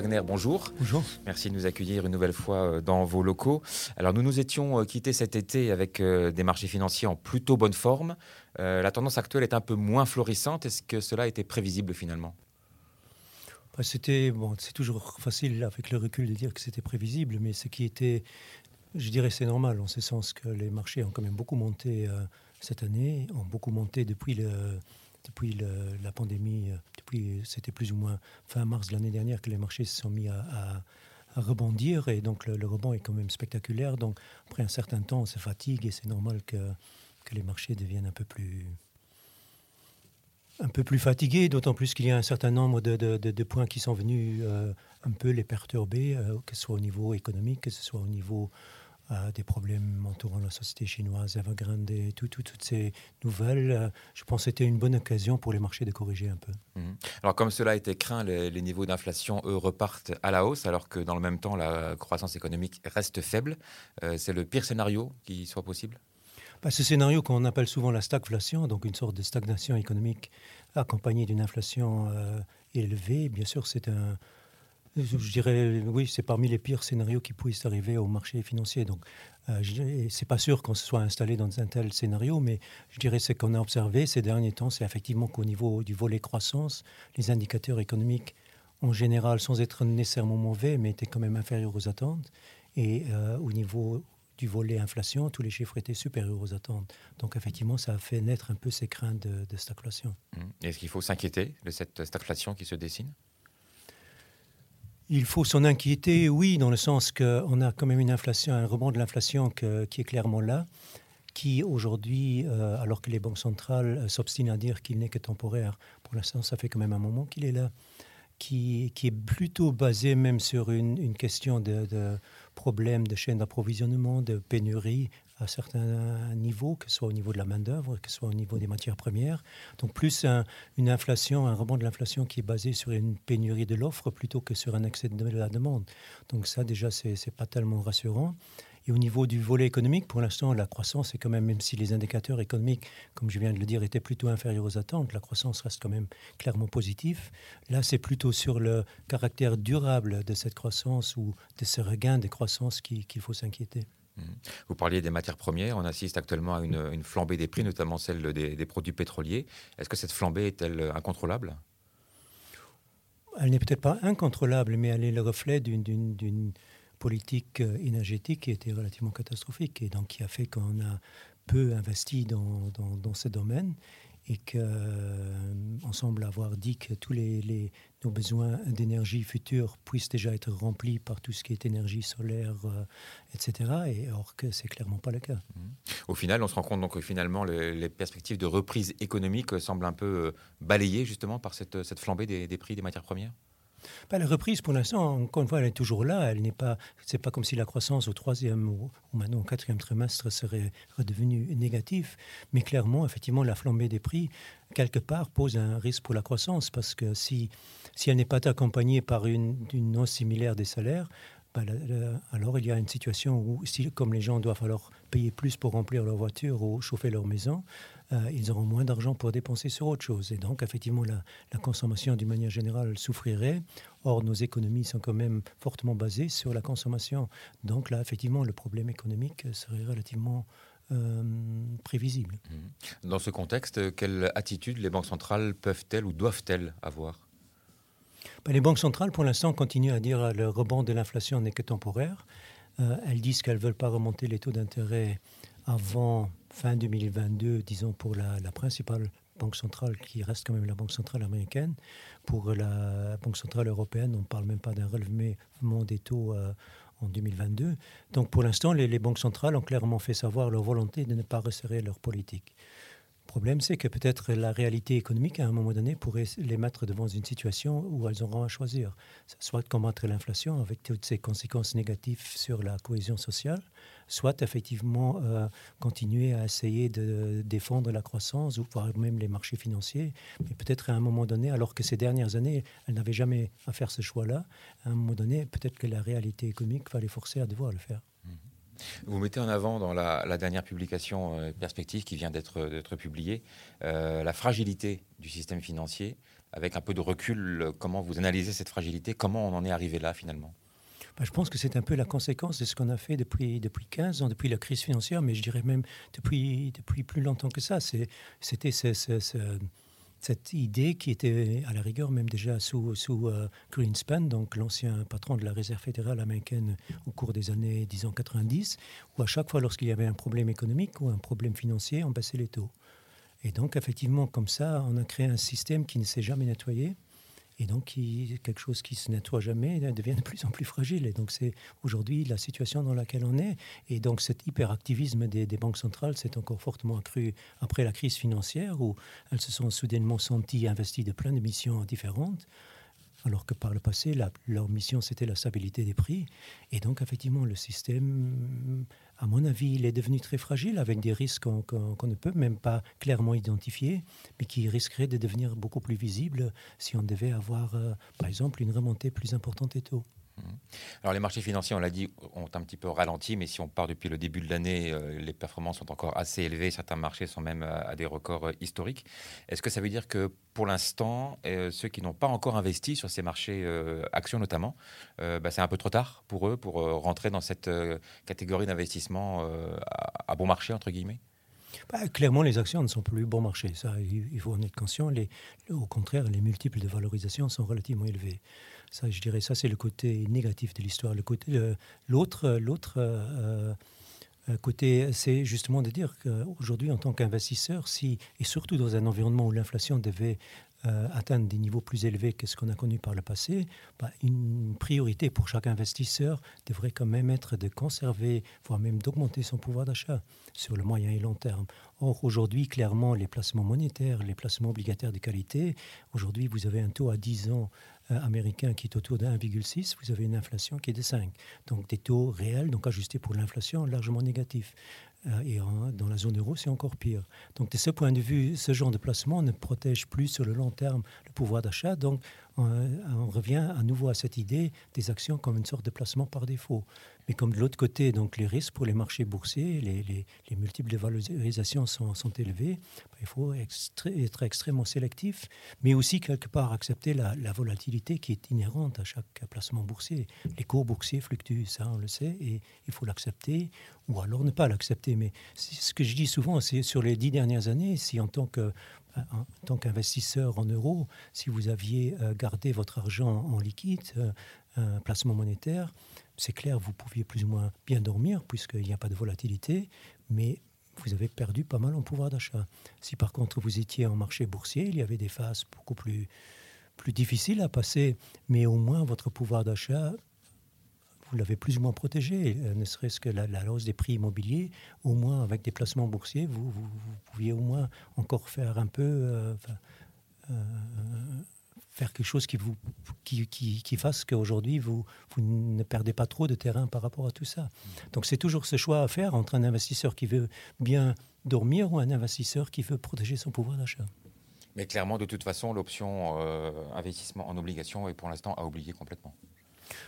Wagner, bonjour. Bonjour. Merci de nous accueillir une nouvelle fois euh, dans vos locaux. Alors nous nous étions euh, quittés cet été avec euh, des marchés financiers en plutôt bonne forme. la tendance actuelle est un peu moins florissante. Est-ce que cela était prévisible finalement? Bah, C'était bon, c'est toujours facile avec le recul de dire que c'était prévisible, mais ce qui était, je dirais, c'est normal en ce sens que les marchés ont quand même beaucoup monté cette année, ont beaucoup monté depuis le depuis la pandémie, euh, depuis c'était plus ou moins fin mars de l'année dernière que les marchés se sont mis à, rebondir et donc le, rebond est quand même spectaculaire. Donc après un certain temps, on se fatigue et c'est normal que, les marchés deviennent un peu plus un peu plus fatigués, d'autant plus qu'il y a un certain nombre de, de, points qui sont venus euh, un peu les perturber, euh, que ce soit au niveau économique, que ce soit au niveau des problèmes entourant la société chinoise, Evergrande et tout, toutes ces nouvelles. Euh, je pense que c'était une bonne occasion pour les marchés de corriger un peu. Mhm. Alors comme cela a été craint, les, niveaux d'inflation, eux, repartent à la hausse, alors que dans le même temps, la croissance économique reste faible. Euh, c'est le pire scénario qui soit possible? Bah, Ce scénario qu'on appelle souvent la stagflation, donc une sorte de stagnation économique accompagnée d'une inflation euh, élevée, bien sûr, c'est un je dirais, oui, c'est parmi les pires scénarios qui puissent arriver au marché financier. Donc, euh, c'est pas sûr qu'on se soit installé dans un tel scénario, mais je dirais ce qu'on a observé ces derniers temps, c'est effectivement qu'au niveau du volet croissance, les indicateurs économiques, en général, sans être nécessairement mauvais, mais étaient quand même inférieurs aux attentes. Et euh, au niveau du volet inflation, tous les chiffres étaient supérieurs aux attentes. Donc effectivement, ça a fait naître un peu ces craintes de, de stagflation. Mmh. Est-ce qu'il faut s'inquiéter de cette stagflation qui se dessine? Il faut s'en inquiéter, oui, dans le sens qu'on a quand même une inflation, un rebond de l'inflation qui est clairement là, qui aujourd'hui, euh, alors que les banques centrales euh, s'obstinent à dire qu'il n'est que temporaire, pour l'instant, ça fait quand même un moment qu'il est là, qui, est plutôt basé même sur une, question de, de problèmes de chaîne d'approvisionnement, de pénurie, à certains niveaux, que ce soit au niveau de la main-d'œuvre, que ce soit au niveau des matières premières. Donc, plus une inflation, un rebond de l'inflation qui est basé sur une pénurie de l'offre plutôt que sur un excès de la demande. Donc, ça, déjà, c'est pas tellement rassurant. Et au niveau du volet économique, pour l'instant, la croissance est quand même, même si les indicateurs économiques, comme je viens de le dire, étaient plutôt inférieurs aux attentes, la croissance reste quand même clairement positive. Là, c'est plutôt sur le caractère durable de cette croissance ou de ce regain de croissance qu'il faut s'inquiéter. Vous parliez des matières premières. On assiste actuellement à une, flambée des prix, notamment celle des, produits pétroliers. Est-ce que cette flambée est-elle incontrôlable? Elle n'est peut-être pas incontrôlable, mais elle est le reflet d'une politique euh, énergétique qui était relativement catastrophique et donc qui a fait qu'on a peu investi dans, dans, dans ce domaine et qu'on euh, semble avoir dit que tous les, nos besoins d'énergie future puissent déjà être remplis par tout ce qui est énergie solaire, euh, etc. Et or que c'est clairement pas le cas. Au final, on se rend compte donc que finalement les perspectives de reprise économique semblent un peu euh, balayées justement par cette, cette flambée des prix des matières premières? La reprise, pour l'instant, encore une fois, elle est toujours là. Elle n'est pas, pas comme si la croissance au troisième ou, maintenant au quatrième trimestre serait redevenue négative. Mais clairement, effectivement, la flambée des prix, quelque part, pose un risque pour la croissance parce que si, si elle n'est pas accompagnée par une, une hausse similaire des salaires, bah, alors il y a une situation où, comme les gens doivent alors payer plus pour remplir leur voiture ou chauffer leur maison, euh, ils auront moins d'argent pour dépenser sur autre chose. Et donc, effectivement, la, consommation, d'une manière générale, souffrirait. Or, nos économies sont quand même fortement basées sur la consommation. Donc là, effectivement, le problème économique serait relativement euh, prévisible. Mmh. Dans ce contexte, quelle attitude les banques centrales peuvent-elles ou doivent-elles avoir? Ben, Les banques centrales, pour l'instant, continuent à dire que le rebond de l'inflation n'est que temporaire. Euh, elles disent qu'elles ne veulent pas remonter les taux d'intérêt avant fin 2022, disons, pour la, principale banque centrale qui reste quand même la banque centrale américaine. Pour la banque centrale européenne, on ne parle même pas d'un relèvement des taux euh, en 2022. Donc pour l'instant, les, les, banques centrales ont clairement fait savoir leur volonté de ne pas resserrer leur politique. Le problème, c'est que peut-être la réalité économique, à un moment donné, pourrait les mettre devant une situation où elles auront à choisir. Soit combattre l'inflation avec toutes ses conséquences négatives sur la cohésion sociale, soit effectivement euh, continuer à essayer de défendre la croissance ou voire même les marchés financiers. Mais peut-être à un moment donné, alors que ces dernières années, elles n'avaient jamais à faire ce choix-là, à un moment donné, peut-être que la réalité économique va les forcer à devoir le faire. Vous mettez en avant dans la, dernière publication euh, Perspective qui vient d'être publiée euh, la fragilité du système financier. Avec un peu de recul, comment vous analysez cette fragilité? Comment on en est arrivé là finalement? Bah, je pense que c'est un peu la conséquence de ce qu'on a fait depuis, depuis 15 ans, depuis la crise financière, mais je dirais même depuis, depuis plus longtemps que ça. C'était cette idée qui était à la rigueur même déjà sous, euh, Greenspan, donc l'ancien patron de la Réserve fédérale américaine au cours des années, disons, 90, où à chaque fois lorsqu'il y avait un problème économique ou un problème financier, on baissait les taux. Et donc effectivement, comme ça, on a créé un système qui ne s'est jamais nettoyé et donc, quelque chose qui se nettoie jamais devient de plus en plus fragile. Et donc, c'est aujourd'hui la situation dans laquelle on est. Et donc, cet hyperactivisme des, des banques centrales s'est encore fortement accru après la crise financière, où elles se sont soudainement senties investies de plein de missions différentes alors que par le passé, leur mission, c'était la stabilité des prix. Et donc, effectivement, le système, à mon avis, il est devenu très fragile, avec des risques qu'on ne peut même pas clairement identifier, mais qui risqueraient de devenir beaucoup plus visibles si on devait avoir, euh, par exemple, une remontée plus importante des taux. Mhm. Alors les marchés financiers, on l'a dit, ont un petit peu ralenti, mais si on part depuis le début de l'année, euh, les performances sont encore assez élevées. Certains marchés sont même à, des records euh, historiques. Est-ce que ça veut dire que pour l'instant, euh, ceux qui n'ont pas encore investi sur ces marchés actions notamment, bah, c'est un peu trop tard pour eux pour rentrer dans cette catégorie d'investissement à, bon marché entre guillemets? Bah, clairement, les actions ne sont plus bon marché. Ça, il faut en être conscient. Au contraire, les multiples de valorisation sont relativement élevés. Ça, je dirais, ça, c'est le côté négatif de l'histoire. Le côté, l'autre, l'autre euh, euh, côté, c'est justement de dire qu'aujourd'hui, en tant qu'investisseur, si, et surtout dans un environnement où l'inflation devait euh, atteindre des niveaux plus élevés que ce qu'on a connu par le passé, bah, une priorité pour chaque investisseur devrait quand même être de conserver, voire même d'augmenter son pouvoir d'achat sur le moyen et long terme. Or, aujourd'hui, clairement, les placements monétaires, les placements obligataires de qualité, aujourd'hui, vous avez un taux à 10 ans euh, américain qui est autour de 1,6, vous avez une inflation qui est de 5. Donc des taux réels, donc ajustés pour l'inflation, largement négatifs. Euh, et dans la zone euro, c'est encore pire. Donc, de ce point de vue, ce genre de placement ne protège plus sur le long terme le pouvoir d'achat. Donc, on, revient à nouveau à cette idée des actions comme une sorte de placement par défaut. Mais comme de l'autre côté, donc les risques pour les marchés boursiers, les, les, multiples valorisations sont, élevés, il faut être extrêmement sélectif, mais aussi quelque part accepter la, volatilité qui est inhérente à chaque placement boursier. Les cours boursiers fluctuent, ça on le sait, et il faut l'accepter, ou alors ne pas l'accepter. Mais ce que je dis souvent, c'est sur les dix dernières années, si en tant que en tant qu'investisseur en euros, si vous aviez euh, gardé votre argent en liquide, euh, un placement monétaire, c'est clair, vous pouviez plus ou moins bien dormir puisqu'il n'y a pas de volatilité, mais vous avez perdu pas mal en pouvoir d'achat. Si par contre vous étiez en marché boursier, il y avait des phases beaucoup plus, plus difficiles à passer, mais au moins votre pouvoir d'achat, vous l'avez plus ou moins protégé, euh, ne serait-ce que la, hausse des prix immobiliers, au moins avec des placements boursiers, vous, pouviez au moins encore faire un peu... Euh, euh, faire quelque chose qui, vous, qui, qui, qui fasse qu'aujourd'hui, vous, vous ne perdez pas trop de terrain par rapport à tout ça. Donc c'est toujours ce choix à faire entre un investisseur qui veut bien dormir ou un investisseur qui veut protéger son pouvoir d'achat. Mais clairement, de toute façon, l'option investissement en obligation est pour l'instant à oublier complètement.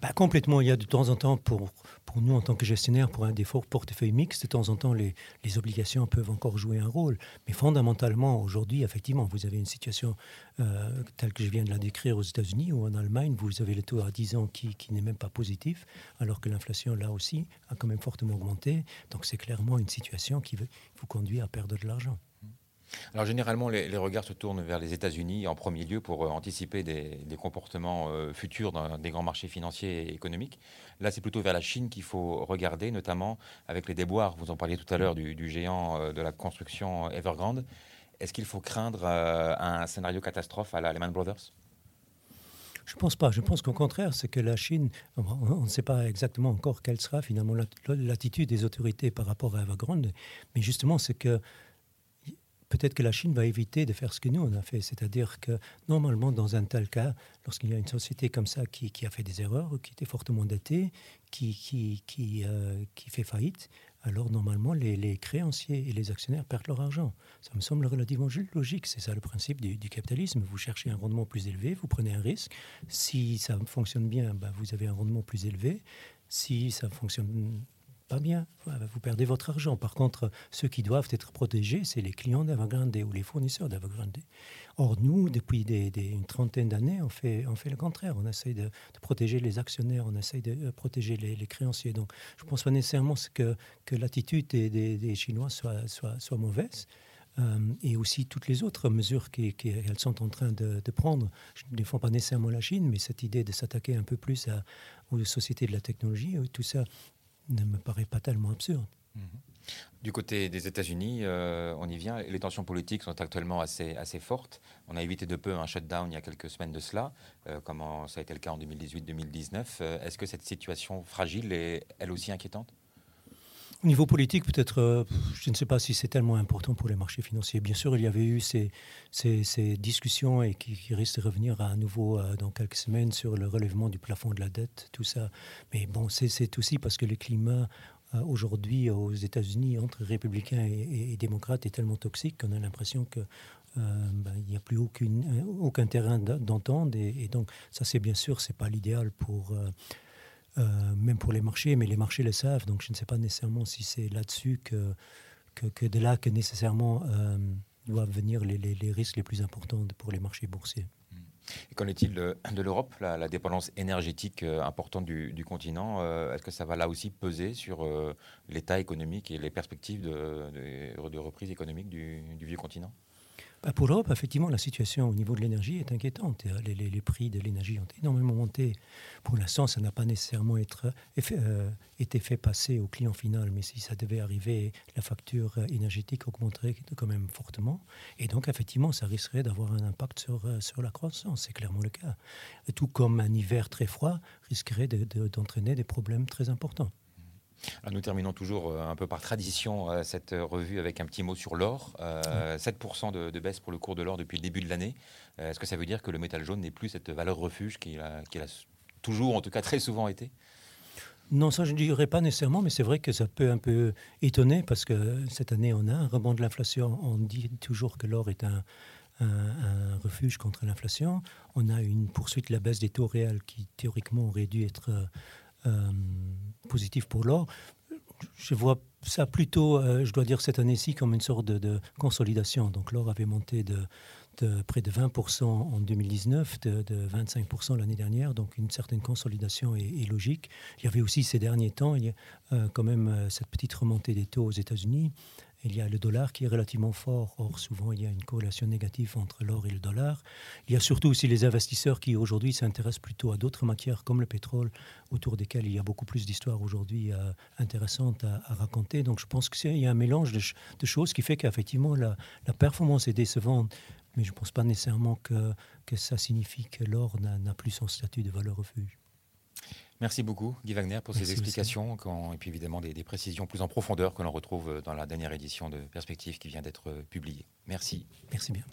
Bah, complètement. Il y a de temps en temps, pour, pour nous en tant que gestionnaire, pour un des forts portefeuilles mixtes, de temps en temps, les, les, obligations peuvent encore jouer un rôle. Mais fondamentalement, aujourd'hui, effectivement, vous avez une situation euh, telle que je viens de la décrire aux États-Unis ou en Allemagne, vous avez le taux à 10 ans qui, qui n'est même pas positif, alors que l'inflation, là aussi, a quand même fortement augmenté. Donc c'est clairement une situation qui vous conduit à perdre de l'argent. Alors généralement, les, regards se tournent vers les États-Unis en premier lieu pour euh, anticiper des, comportements euh, futurs dans des grands marchés financiers et économiques. Là, c'est plutôt vers la Chine qu'il faut regarder, notamment avec les déboires. Vous en parliez tout à l'heure du, géant euh, de la construction Evergrande. Est-ce qu'il faut craindre un scénario catastrophe à la Lehman Brothers? Je ne pense pas. Je pense qu'au contraire, c'est que la Chine, on ne sait pas exactement encore quelle sera finalement l'attitude des autorités par rapport à Evergrande, mais justement, c'est que peut-être que la Chine va éviter de faire ce que nous, on a fait. C'est-à-dire que normalement, dans un tel cas, lorsqu'il y a une société comme ça qui, a fait des erreurs, qui était fortement endettée, qui, qui, qui, euh, qui fait faillite, alors normalement, les, créanciers et les actionnaires perdent leur argent. Ça me semble relativement logique. C'est ça le principe du, capitalisme. Vous cherchez un rendement plus élevé, vous prenez un risque. Si ça fonctionne bien, ben, vous avez un rendement plus élevé. Si ça fonctionne pas bien, vous perdez votre argent. Par contre, ceux qui doivent être protégés, c'est les clients d'Evergrande ou les fournisseurs d'Evergrande. Or, nous, depuis une trentaine d'années, on fait, on fait le contraire. On essaie de, protéger les actionnaires, on essaie de euh, protéger les, créanciers. Donc, je ne pense pas nécessairement que, que l'attitude des, Chinois soit, soit, mauvaise. Euh, et aussi toutes les autres mesures qu'elles sont en train de, prendre. Je ne défends pas nécessairement la Chine, mais cette idée de s'attaquer un peu plus aux sociétés de la technologie, tout ça ne me paraît pas tellement absurde. Mhm. Du côté des États-Unis, euh, on y vient. Les tensions politiques sont actuellement assez, assez fortes. On a évité de peu un shutdown il y a quelques semaines de cela, euh, comme ça a été le cas en 2018-2019. Euh, est-ce que cette situation fragile est elle aussi inquiétante? Au niveau politique, peut-être, je ne sais pas si c'est tellement important pour les marchés financiers. Bien sûr, il y avait eu ces, discussions et qui, risquent de revenir à nouveau dans quelques semaines sur le relèvement du plafond de la dette, tout ça. Mais bon, c'est aussi parce que le climat euh, aujourd'hui aux États-Unis entre républicains et, démocrates est tellement toxique qu'on a l'impression qu'il euh, ben, n'y a plus aucun terrain d'entente. Et, donc, ça, c'est bien sûr, c'est pas l'idéal pour. Euh, même pour les marchés, mais les marchés le savent, donc je ne sais pas nécessairement si c'est là-dessus que, que, de là que nécessairement doivent venir les, risques les plus importants pour les marchés boursiers. Et qu'en est-il de, l'Europe, la, dépendance énergétique euh, importante du, continent euh, Est-ce que ça va là aussi peser sur euh, l'état économique et les perspectives de, reprise économique du vieux continent? Pour l'Europe, effectivement, la situation au niveau de l'énergie est inquiétante. Les, prix de l'énergie ont énormément monté. Pour l'instant, ça n'a pas nécessairement euh, été fait passer au client final, mais si ça devait arriver, la facture énergétique augmenterait quand même fortement. Et donc, effectivement, ça risquerait d'avoir un impact sur, euh, sur la croissance. C'est clairement le cas. Tout comme un hiver très froid risquerait d'entraîner des problèmes très importants nous terminons toujours euh, un peu par tradition euh, cette revue avec un petit mot sur l'or. 7% euh, de, baisse pour le cours de l'or depuis le début de l'année. Est-ce que ça veut dire que le métal jaune n'est plus cette valeur refuge qu'il a, a, toujours, en tout cas très souvent été? Non, ça je ne dirais pas nécessairement, mais c'est vrai que ça peut un peu étonner parce que cette année on a un rebond de l'inflation. On dit toujours que l'or est un, un, refuge contre l'inflation. On a une poursuite de la baisse des taux réels qui théoriquement aurait dû être euh, positif pour l'or. Je vois ça plutôt, euh, je dois dire cette année-ci, comme une sorte de, consolidation. Donc l'or avait monté de, de, près de 20% en 2019, de, 25% l'année dernière, donc une certaine consolidation est, logique. Il y avait aussi ces derniers temps, il y a euh, quand même cette petite remontée des taux aux États-Unis. Il y a le dollar qui est relativement fort. Or, souvent, il y a une corrélation négative entre l'or et le dollar. Il y a surtout aussi les investisseurs qui, aujourd'hui, s'intéressent plutôt à d'autres matières comme le pétrole, autour desquelles il y a beaucoup plus d'histoires aujourd'hui euh, intéressantes à, raconter. Donc, je pense qu'il y a un mélange de, choses qui fait qu'effectivement, la, la, performance est décevante. Mais je ne pense pas nécessairement que, que ça signifie que l'or n'a plus son statut de valeur refuge. Merci beaucoup, Guy Wagner, pour ces explications et puis évidemment des, des, précisions plus en profondeur que l'on retrouve dans la dernière édition de Perspective qui vient d'être publiée. Merci. Merci bien.